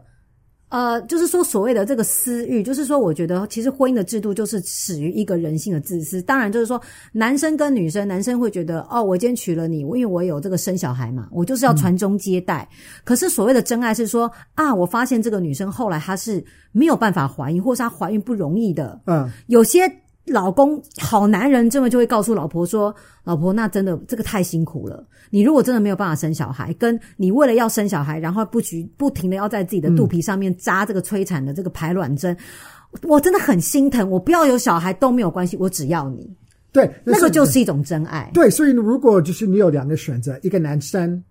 呃，就是说所谓的这个私欲，就是说，我觉得其实婚姻的制度就是始于一个人性的自私。当然，就是说男生跟女生，男生会觉得，哦，我今天娶了你，因为我有这个生小孩嘛，我就是要传宗接代。嗯、可是所谓的真爱是说，啊，我发现这个女生后来她是没有办法怀孕，或是她怀孕不容易的。嗯，有些。老公好男人，这么就会告诉老婆说：“老婆，那真的这个太辛苦了。你如果真的没有办法生小孩，跟你为了要生小孩，然后不举不停的要在自己的肚皮上面扎这个催产的这个排卵针，嗯、我真的很心疼。我不要有小孩都没有关系，我只要你。对，那，那个就是一种真爱。对，所以如果就是你有两个选择，一个男生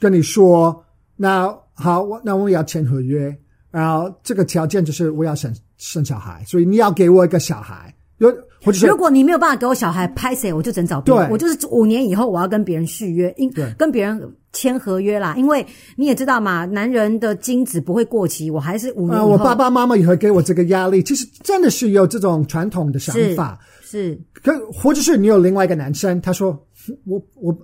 跟你说：‘那好，我那我要签合约，然后这个条件就是我要生生小孩，所以你要给我一个小孩。’有，如果你没有办法给我小孩拍谁，我就只能找别人。我就是五年以后我要跟别人续约，因跟别人签合约啦。因为你也知道嘛，男人的精子不会过期，我还是五年我爸爸妈妈也会给我这个压力。其实真的是有这种传统的想法，是。是可或者是你有另外一个男生，他说我我，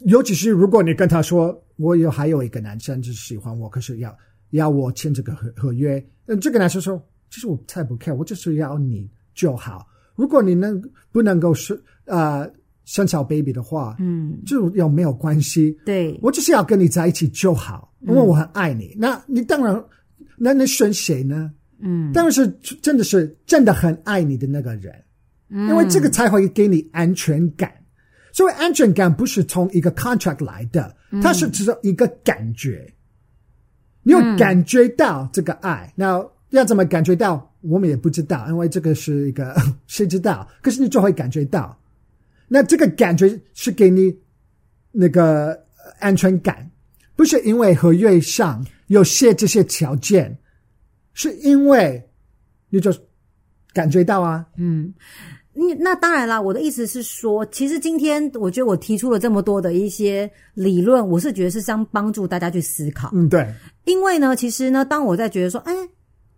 尤其是如果你跟他说我有还有一个男生就是喜欢我，可是要要我签这个合合约，嗯，这个男生说其实我太不 care，我就是要你。就好。如果你能不能够生呃生小 baby 的话，嗯，就有没有关系？对，我就是要跟你在一起就好，因为我很爱你。嗯、那你当然，那你选谁呢？嗯，当然是真的是真的很爱你的那个人，嗯，因为这个才会给你安全感。所以安全感不是从一个 contract 来的，它是只是一个感觉。你有感觉到这个爱，那、嗯、要怎么感觉到？我们也不知道，因为这个是一个 [LAUGHS] 谁知道？可是你就会感觉到，那这个感觉是给你那个安全感，不是因为合约上有些这些条件，是因为你就感觉到啊。嗯，你那当然啦。我的意思是说，其实今天我觉得我提出了这么多的一些理论，我是觉得是想帮助大家去思考。嗯，对。因为呢，其实呢，当我在觉得说，哎。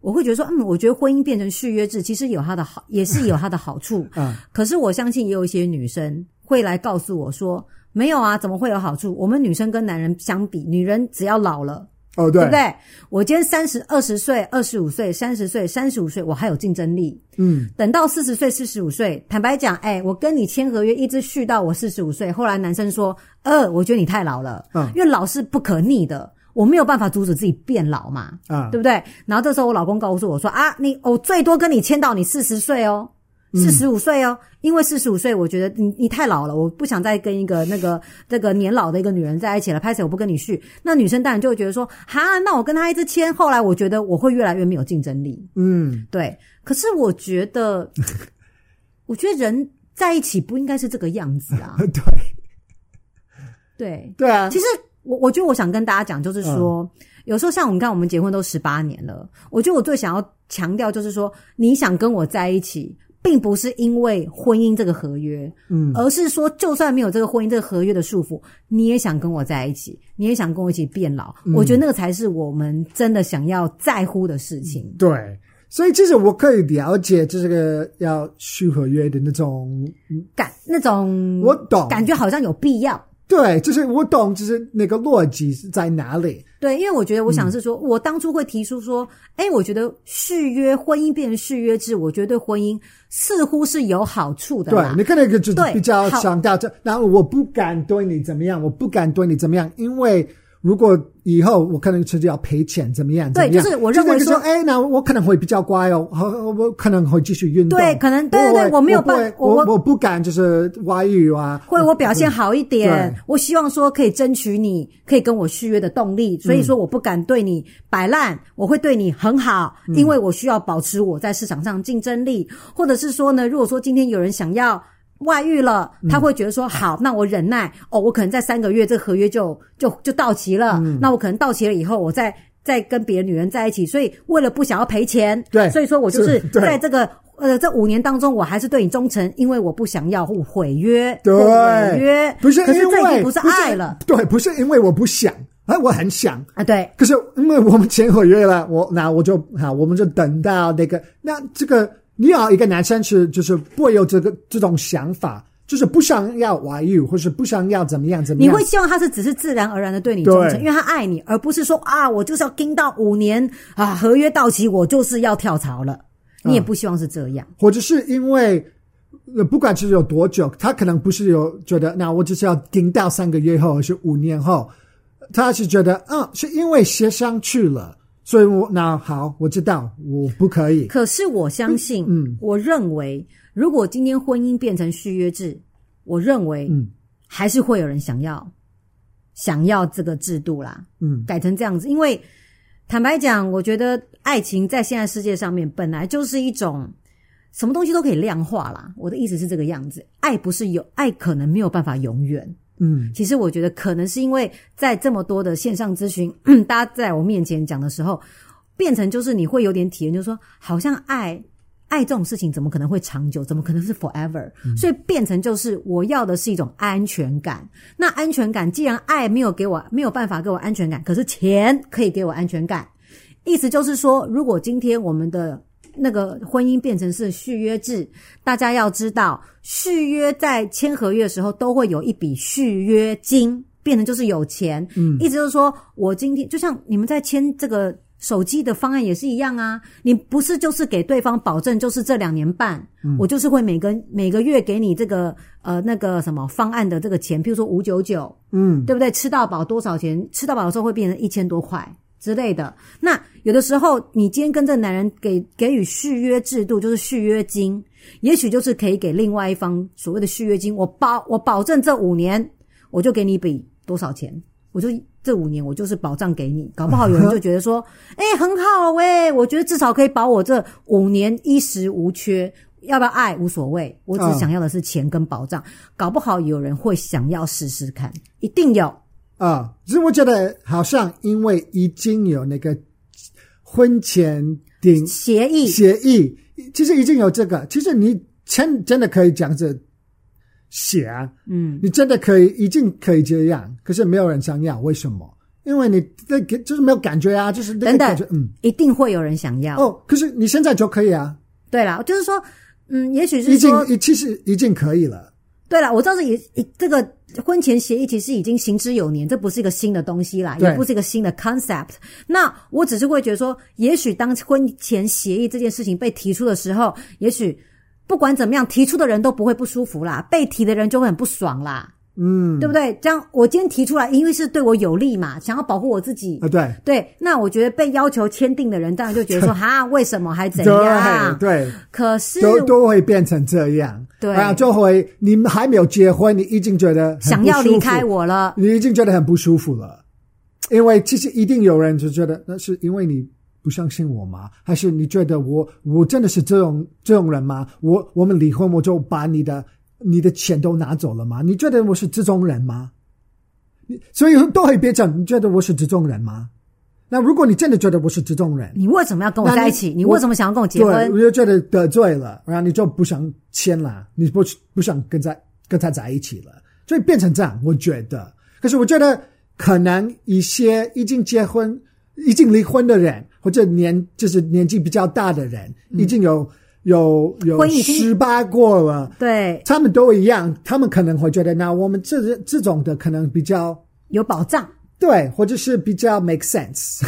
我会觉得说，嗯，我觉得婚姻变成续约制，其实有它的好，[LAUGHS] 也是有它的好处。嗯，可是我相信也有一些女生会来告诉我说，没有啊，怎么会有好处？我们女生跟男人相比，女人只要老了，哦，对，对不对？我今天三十二十岁、二十五岁、三十岁、三十五岁，我还有竞争力。嗯，等到四十岁、四十五岁，坦白讲，哎，我跟你签合约，一直续到我四十五岁。后来男生说，呃，我觉得你太老了，嗯，因为老是不可逆的。我没有办法阻止自己变老嘛，啊，对不对？然后这时候我老公告诉我说啊，你我最多跟你签到你四十岁哦，四十五岁哦，因为四十五岁我觉得你你太老了，我不想再跟一个那个这个年老的一个女人在一起了。拍谁我不跟你续，那女生当然就会觉得说，哈，那我跟他一直签，后来我觉得我会越来越没有竞争力。嗯，对。可是我觉得，[LAUGHS] 我觉得人在一起不应该是这个样子啊。[LAUGHS] 对，对，对啊。其实。我我觉得我想跟大家讲，就是说，嗯、有时候像我们看，我们结婚都十八年了。我觉得我最想要强调，就是说，你想跟我在一起，并不是因为婚姻这个合约，嗯，而是说，就算没有这个婚姻这个合约的束缚，你也想跟我在一起，你也想跟我一起变老。嗯、我觉得那个才是我们真的想要在乎的事情。对，所以其实我可以了解就是个要续合约的那种感，那种我懂，感觉好像有必要。对，就是我懂，就是那个逻辑是在哪里？对，因为我觉得，我想是说，嗯、我当初会提出说，哎，我觉得续约婚姻变成续约制，我觉得对婚姻似乎是有好处的。对，你看那个就比较强调这，然后我不敢对你怎么样，我不敢对你怎么样，因为如果以后我可能自己要赔钱，怎么样？对，就是我认为说，哎，那我可能会比较乖哦，我可能会继续运动。对，可能对对对，我没有办，我我我不敢就是外遇啊，会我表现好一点，我希望说可以争取你可以跟我续约的动力，所以说我不敢对你摆烂，我会对你很好，因为我需要保持我在市场上竞争力，或者是说呢，如果说今天有人想要。外遇了，他会觉得说 [LAUGHS] 好，那我忍耐哦，我可能在三个月这个合约就就就到期了，嗯、那我可能到期了以后，我再再跟别的女人在一起，所以为了不想要赔钱，对，所以说我就是在这个呃这五年当中，我还是对你忠诚，因为我不想要毁约，对，毁约不是因为，可是这已经不是爱了，对，不是因为我不想，哎，我很想。啊，对，可是因为我们签合约了，我那我就好，我们就等到那个那这个。你要一个男生是就是不会有这个这种想法，就是不想要外遇，或是不想要怎么样怎么样。你会希望他是只是自然而然的对你忠诚，因为他爱你，而不是说啊，我就是要盯到五年啊，合约到期我就是要跳槽了。你也不希望是这样，嗯、或者是因为不管是有多久，他可能不是有觉得，那我就是要盯到三个月后，还是五年后，他是觉得，嗯，是因为协商去了。所以我那好，我知道我不可以。可是我相信，嗯，我认为，如果今天婚姻变成续约制，我认为，嗯，还是会有人想要，嗯、想要这个制度啦，嗯，改成这样子。因为坦白讲，我觉得爱情在现在世界上面本来就是一种什么东西都可以量化啦。我的意思是这个样子，爱不是有爱，可能没有办法永远。嗯，其实我觉得可能是因为在这么多的线上咨询，[CLEARS THROAT] 大家在我面前讲的时候，变成就是你会有点体验，就是说好像爱爱这种事情怎么可能会长久？怎么可能是 forever？嗯，所以变成就是我要的是一种安全感。那安全感既然爱没有给我没有办法给我安全感，可是钱可以给我安全感。意思就是说，如果今天我们的那个婚姻变成是续约制，大家要知道，续约在签合约的时候都会有一笔续约金，变成就是有钱。嗯，意思就是说我今天就像你们在签这个手机的方案也是一样啊，你不是就是给对方保证，就是这两年半，嗯，我就是会每个每个月给你这个呃那个什么方案的这个钱，譬如说五九九，嗯，对不对？吃到饱多少钱？吃到饱的时候会变成一千多块。之类的，那有的时候你今天跟这个男人给给予续约制度，就是续约金，也许就是可以给另外一方所谓的续约金。我保我保证这五年，我就给你一笔多少钱，我就这五年我就是保障给你。搞不好有人就觉得说，哎、欸，很好诶、欸，我觉得至少可以保我这五年衣食无缺，要不要爱无所谓，我只想要的是钱跟保障。搞不好有人会想要试试看，一定有。啊，其实我觉得好像因为已经有那个婚前订协议，协议其实已经有这个，其实你签真的可以这样子写啊，嗯，你真的可以，已经可以这样，可是没有人想要，为什么？因为你那个就是没有感觉啊，就是等等嗯，一定会有人想要哦。可是你现在就可以啊，对了，就是说，嗯，也许是已经，其实已经可以了。对了，我知道是也这个婚前协议其实已经行之有年，这不是一个新的东西啦，也不是一个新的 concept。那我只是会觉得说，也许当婚前协议这件事情被提出的时候，也许不管怎么样，提出的人都不会不舒服啦，被提的人就会很不爽啦。嗯，对不对？这样我今天提出来，因为是对我有利嘛，想要保护我自己啊。对对，那我觉得被要求签订的人，当然就觉得说，[LAUGHS] 哈，为什么还怎样？对，对可是都都会变成这样。对啊，就会你们还没有结婚，你已经觉得想要离开我了，你已经觉得很不舒服了。因为其实一定有人就觉得，那是因为你不相信我吗？还是你觉得我我真的是这种这种人吗？我我们离婚，我就把你的。你的钱都拿走了吗？你觉得我是这种人吗？你所以都会变成你觉得我是这种人吗？那如果你真的觉得我是这种人，你为什么要跟我在一起？你，你为什么想要跟我结婚？对，我就觉得得罪了，然后你就不想签了，你不不想跟在跟他在一起了，所以变成这样。我觉得，可是我觉得可能一些已经结婚、已经离婚的人，或者年就是年纪比较大的人，已经有。嗯有有失败过了，对，他们都一样，他们可能会觉得，那我们这这种的可能比较有保障，对，或者是比较 make sense，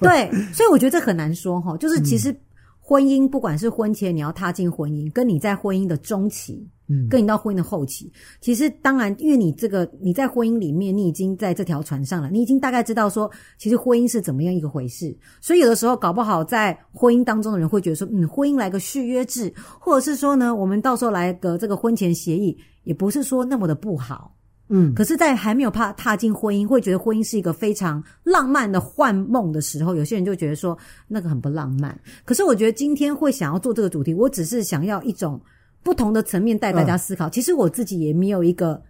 对，[LAUGHS] 对，所以我觉得这很难说哈，就是其实婚姻不管是婚前你要踏进婚姻，跟你在婚姻的中期，嗯，跟你到婚姻的后期，其实当然，因为你这个你在婚姻里面，你已经在这条船上了，你已经大概知道说，其实婚姻是怎么样一个回事。所以有的时候搞不好在婚姻当中的人会觉得说，嗯，婚姻来个续约制，或者是说呢，我们到时候来个这个婚前协议，也不是说那么的不好。嗯，可是，在还没有怕踏进婚姻，会觉得婚姻是一个非常浪漫的幻梦的时候，有些人就觉得说那个很不浪漫。可是，我觉得今天会想要做这个主题，我只是想要一种不同的层面带大家思考。嗯、其实我自己也没有一个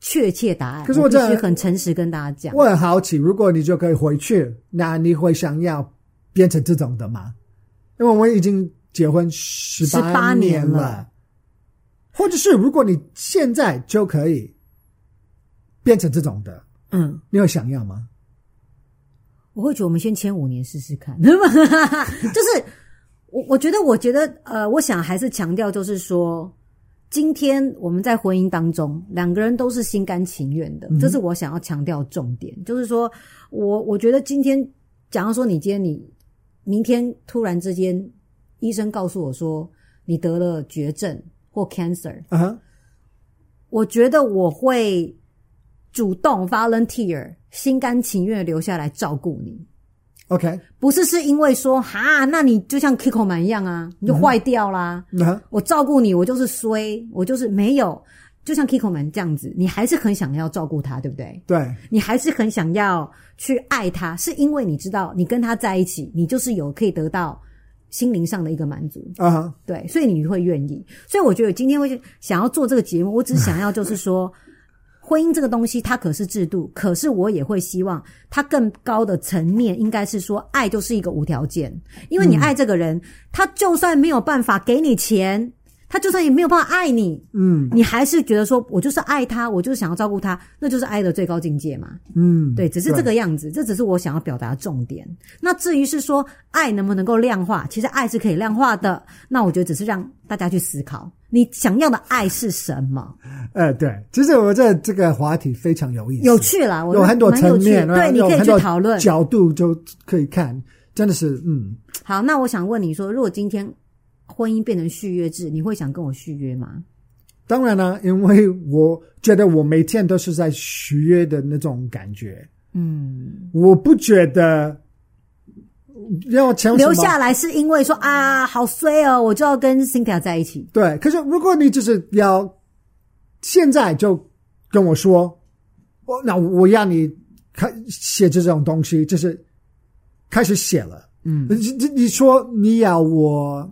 确切答案。可是我这必须很诚实跟大家讲，我很好奇，如果你就可以回去，那你会想要变成这种的吗？因为我们已经结婚十八年了，年了或者是如果你现在就可以。变成这种的，嗯，你会想要吗？我会觉得我们先签五年试试看，[LAUGHS] 就是我我觉得我觉得呃，我想还是强调，就是说，今天我们在婚姻当中，两个人都是心甘情愿的，这是我想要强调重点。嗯、就是说我我觉得今天，假如说你今天你明天突然之间，医生告诉我说你得了绝症或 cancer，啊哈，我觉得我会。主动 volunteer，心甘情愿留下来照顾你。OK，不是是因为说哈，那你就像 Kikoman 一样啊，你就坏掉啦。我照顾你，我就是衰，我就是没有，就像 Kikoman 这样子，你还是很想要照顾他，对不对？对，你还是很想要去爱他，是因为你知道，你跟他在一起，你就是有可以得到心灵上的一个满足啊。Uh huh. 对，所以你会愿意。所以我觉得今天会想要做这个节目，我只想要就是说。婚姻这个东西，它可是制度，可是我也会希望它更高的层面，应该是说，爱就是一个无条件，因为你爱这个人，嗯、他就算没有办法给你钱，他就算也没有办法爱你，嗯，你还是觉得说我就是爱他，我就是想要照顾他，那就是爱的最高境界嘛，嗯，对，只是这个样子，这只是我想要表达的重点。那至于是说爱能不能够量化，其实爱是可以量化的，那我觉得只是让大家去思考。你想要的爱是什么？呃，对，其实我这这个话题非常有意思，有趣啦，我有很多层面，对，你可以去讨论角度就可以看，真的是嗯。好，那我想问你说，如果今天婚姻变成续约制，你会想跟我续约吗？当然了，因为我觉得我每天都是在续约的那种感觉，嗯，我不觉得。要强留下来是因为说啊，好衰哦，我就要跟 Cynthia 在一起。对，可是如果你就是要现在就跟我说，我那我要你开写这种东西，就是开始写了。嗯，你你你说你要我，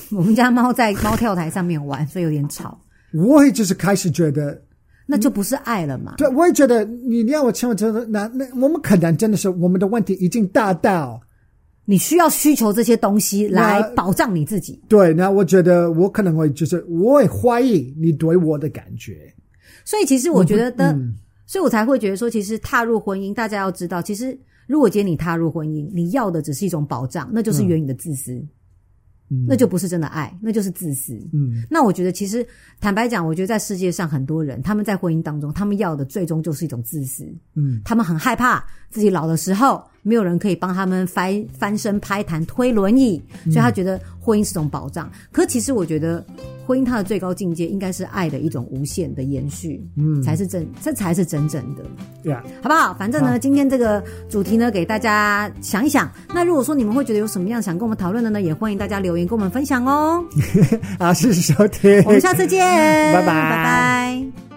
[LAUGHS] 我们家猫在猫跳台上面玩，所以有点吵。我也就是开始觉得。那就不是爱了嘛？对，我也觉得你你要我签，我真的那那我们可能真的是我们的问题已经大到你需要需求这些东西来保障你自己。对，那我觉得我可能会就是我也怀疑你对我的感觉。所以其实我觉得的，嗯、所以我才会觉得说，其实踏入婚姻，大家要知道，其实如果今天你踏入婚姻，你要的只是一种保障，那就是源于你的自私。嗯那就不是真的爱，那就是自私。嗯，那我觉得其实坦白讲，我觉得在世界上很多人，他们在婚姻当中，他们要的最终就是一种自私。嗯，他们很害怕自己老的时候没有人可以帮他们翻翻身、拍弹、推轮椅，所以他觉得婚姻是种保障。嗯，可其实我觉得。婚姻它的最高境界应该是爱的一种无限的延续，嗯，才是真，这才是真正的，对啊，好不好？反正呢，今天这个主题呢，给大家想一想。那如果说你们会觉得有什么样想跟我们讨论的呢，也欢迎大家留言跟我们分享哦。[LAUGHS] 好，谢谢收听，我们下次见，[LAUGHS] 拜拜，拜拜。